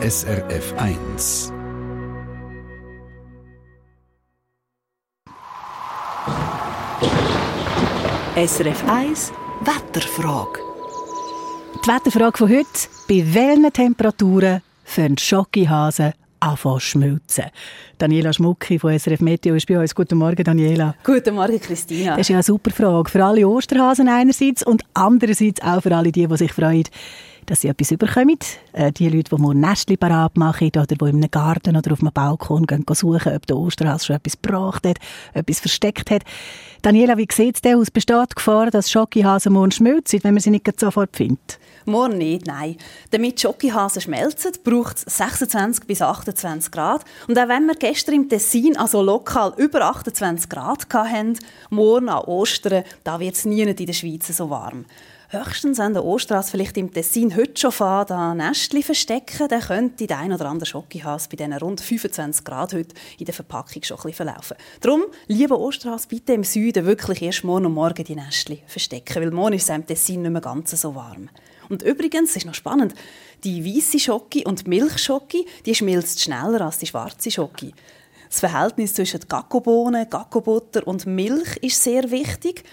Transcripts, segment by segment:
SRF 1. SRF 1 Wetterfrage. Die Wetterfrage von heute. Bei welchen Temperaturen fangen Schokihasen anfangen schmelzen? Daniela Schmucki von SRF Meteo ist bei uns. Guten Morgen, Daniela. Guten Morgen, Christina. Das ist ja eine super Frage. Für alle Osterhasen einerseits und andererseits auch für alle die, die sich freuen, dass sie etwas überkommen. Äh, die Leute, die morgen Nestli parat machen oder die einem Garten oder auf einem Balkon gehen, gehen suchen, ob der Osterhase schon etwas gebracht hat, etwas versteckt hat. Daniela, wie sieht es aus? Besteht die Gefahr, dass Schokihasen morgen schmelzen, wenn man sie nicht sofort findet? Morgen nicht, nein. Damit Schokihasen schmelzen, braucht es 26 bis 28 Grad. Und auch wenn wir gestern im Tessin also lokal über 28 Grad hatten, morgen an Ostern, da wird es nie in der Schweiz so warm. Höchstens an der Osterstrasse vielleicht im Tessin heute schon fahren, da Nestchen verstecken, dann könnte der ein oder andere Schokihas bei diesen rund 25 Grad heute in der Verpackung schon ein bisschen verlaufen. Darum, liebe Osterhase, bitte im Süden wirklich erst morgen und morgen die Nestchen verstecken, weil morgen ist es im Tessin nicht mehr ganz so warm. Und übrigens, ist noch spannend, die weiße Schoki und die Milchschoki, die schmilzt schneller als die schwarze Schoki. Das Verhältnis zwischen Gackobohnen, Gackobutter und Milch ist sehr wichtig.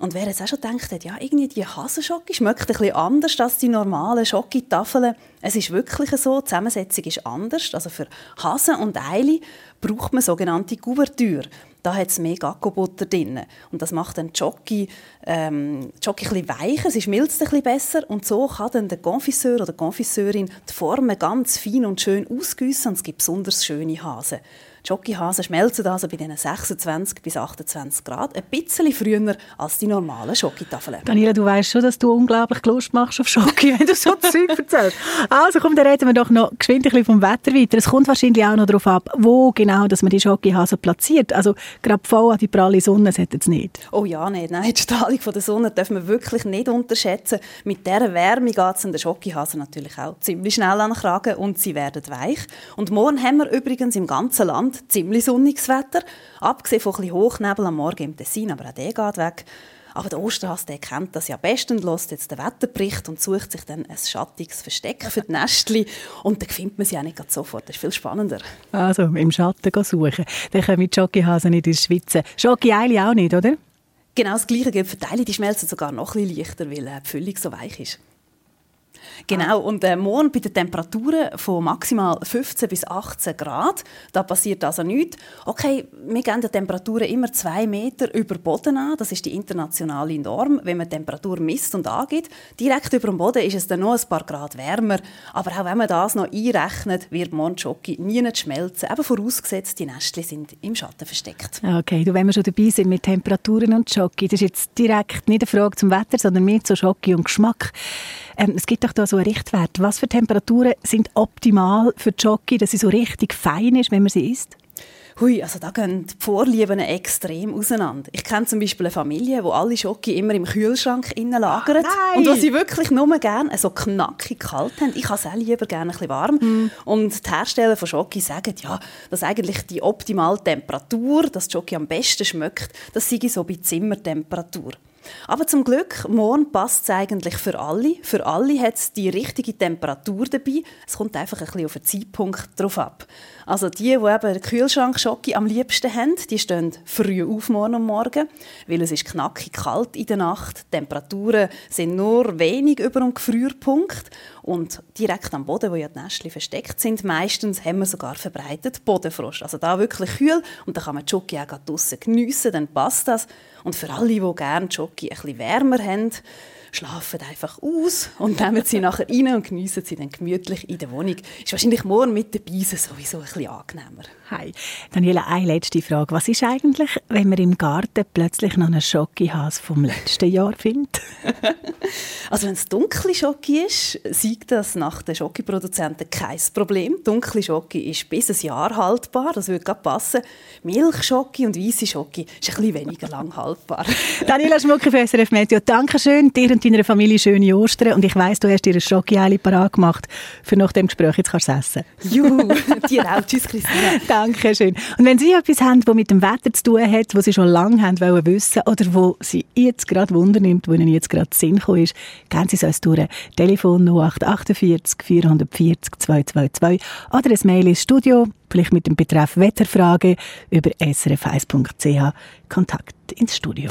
Und wer jetzt auch schon denkt, ja, irgendwie die Hasenschocke schmeckt ein bisschen anders als die normalen Schokitafeln. Es ist wirklich so, die Zusammensetzung ist anders. Also für Hasen und Eile braucht man sogenannte Kuvertüre. Da hat es mehr Gackobutter drin. Und das macht die Schoki, ähm, Schoki ein weicher, sie schmilzt ein bisschen besser. Und so kann dann der Konfisseur oder Konfisseurin die Formen ganz fein und schön ausgüssen und es gibt besonders schöne Hasen. Die Schokihasen schmelzen also bei diesen 26 bis 28 Grad ein bisschen früher als die normalen Schokitafeln. Daniela, du weißt schon, dass du unglaublich Lust machst auf Schoki, wenn du so Zeug erzählst. Also komm, dann reden wir doch noch geschwind ein bisschen vom Wetter weiter. Es kommt wahrscheinlich auch noch darauf ab, wo genau dass man die Schokihasen platziert. Also gerade voll an die pralle Sonne sollte es nicht. Oh ja, nicht. Nein, die Strahlung von der Sonne dürfen wir wirklich nicht unterschätzen. Mit dieser Wärme geht es den Schokihasen natürlich auch ziemlich schnell an den Kragen und sie werden weich. Und morgen haben wir übrigens im ganzen Land Land ziemlich sonniges Wetter. Abgesehen von ein Hochnebel am Morgen im Tessin, aber auch der geht weg. Aber der Osterhase der kennt das ja bestens, lässt jetzt den Wetterbericht und sucht sich dann ein schattiges Versteck für die Nestchen. Und dann findet man sie auch nicht sofort. Das ist viel spannender. Also, im Schatten suchen. Dann können die Schokihasen nicht ins Schwitzen. Schoki-Eile auch nicht, oder? Genau das Gleiche gilt für die Eile. Die schmelzen sogar noch ein bisschen leichter, weil äh, die Füllung so weich ist. Genau, und äh, morgen bei den Temperaturen von maximal 15 bis 18 Grad, da passiert also nichts. Okay, wir geben die Temperaturen immer zwei Meter über Boden an, das ist die internationale Norm, wenn man die Temperatur misst und angeht. Direkt über dem Boden ist es dann noch ein paar Grad wärmer, aber auch wenn man das noch einrechnet, wird morgen Schoki nie schmelzen, eben vorausgesetzt, die Nestchen sind im Schatten versteckt. Okay, du, wenn wir schon dabei sind mit Temperaturen und Schoki, das ist jetzt direkt nicht eine Frage zum Wetter, sondern mehr zu Schoki und Geschmack. Ähm, es gibt doch da so einen Richtwert. Was für Temperaturen sind optimal für die Schoki, dass sie so richtig fein ist, wenn man sie isst? Hui, also da gehen die Vorlieben extrem auseinander. Ich kenne zum Beispiel eine Familie, wo alle Schoki immer im Kühlschrank innen lagern oh, und wo sie wirklich nur gerne so knackig kalt haben. Ich habe es auch lieber gerne ein bisschen warm. Mm. Und die Hersteller von Schoki sagen, ja, dass eigentlich die optimale Temperatur, dass die Schoki am besten schmeckt, das sei so bei Zimmertemperatur. Aber zum Glück, morgen passt es eigentlich für alle. Für alle hat es die richtige Temperatur dabei. Es kommt einfach ein bisschen auf den Zeitpunkt drauf ab. Also die, die eben den Kühlschrank Schoki am liebsten haben, die stehen früh auf morgen und morgen, weil es ist knackig kalt in der Nacht. Die Temperaturen sind nur wenig über dem Gefrierpunkt und direkt am Boden, wo ja die Nestchen versteckt sind, meistens haben wir sogar verbreitet Bodenfrost. Also da wirklich kühl und dann kann man die Schoki auch draussen geniessen, dann passt das. Und für alle, die gerne die Schoki ein wärmer haben, schlafen einfach aus und nehmen sie nachher rein und geniessen sie dann gemütlich in der Wohnung. Ist wahrscheinlich morgen mit der Beise sowieso ein bisschen angenehmer. Hi. Daniela, eine letzte Frage. Was ist eigentlich, wenn man im Garten plötzlich noch einen Schoki-Has vom letzten Jahr findet? also wenn es dunkle Schoki ist, sagt das nach den Schokiproduzenten kein Problem. Dunkle Schoki ist bis ein Jahr haltbar, das würde gerade passen. Milchschoki und weiße Schoki ist ein bisschen weniger lang haltbar. Daniela Schmucki für SRF Meteo, danke schön. Dir und deiner Familie schöne Ostern und ich weiss, du hast dir ein Schokoeili parat gemacht, für nach dem Gespräch jetzt kannst du essen. Juhu, dir auch. Tschüss, Christina. Danke schön. Und wenn Sie etwas haben, das mit dem Wetter zu tun hat, was Sie schon lange haben wollen wissen oder wo Sie jetzt gerade Wunder nimmt, wo Ihnen jetzt gerade Sinn gekommen ist, gehen Sie es uns durch. Telefon 0848 440 222 oder ein Mail ins Studio, vielleicht mit dem Betreff Wetterfrage über srf1.ch. Kontakt ins Studio.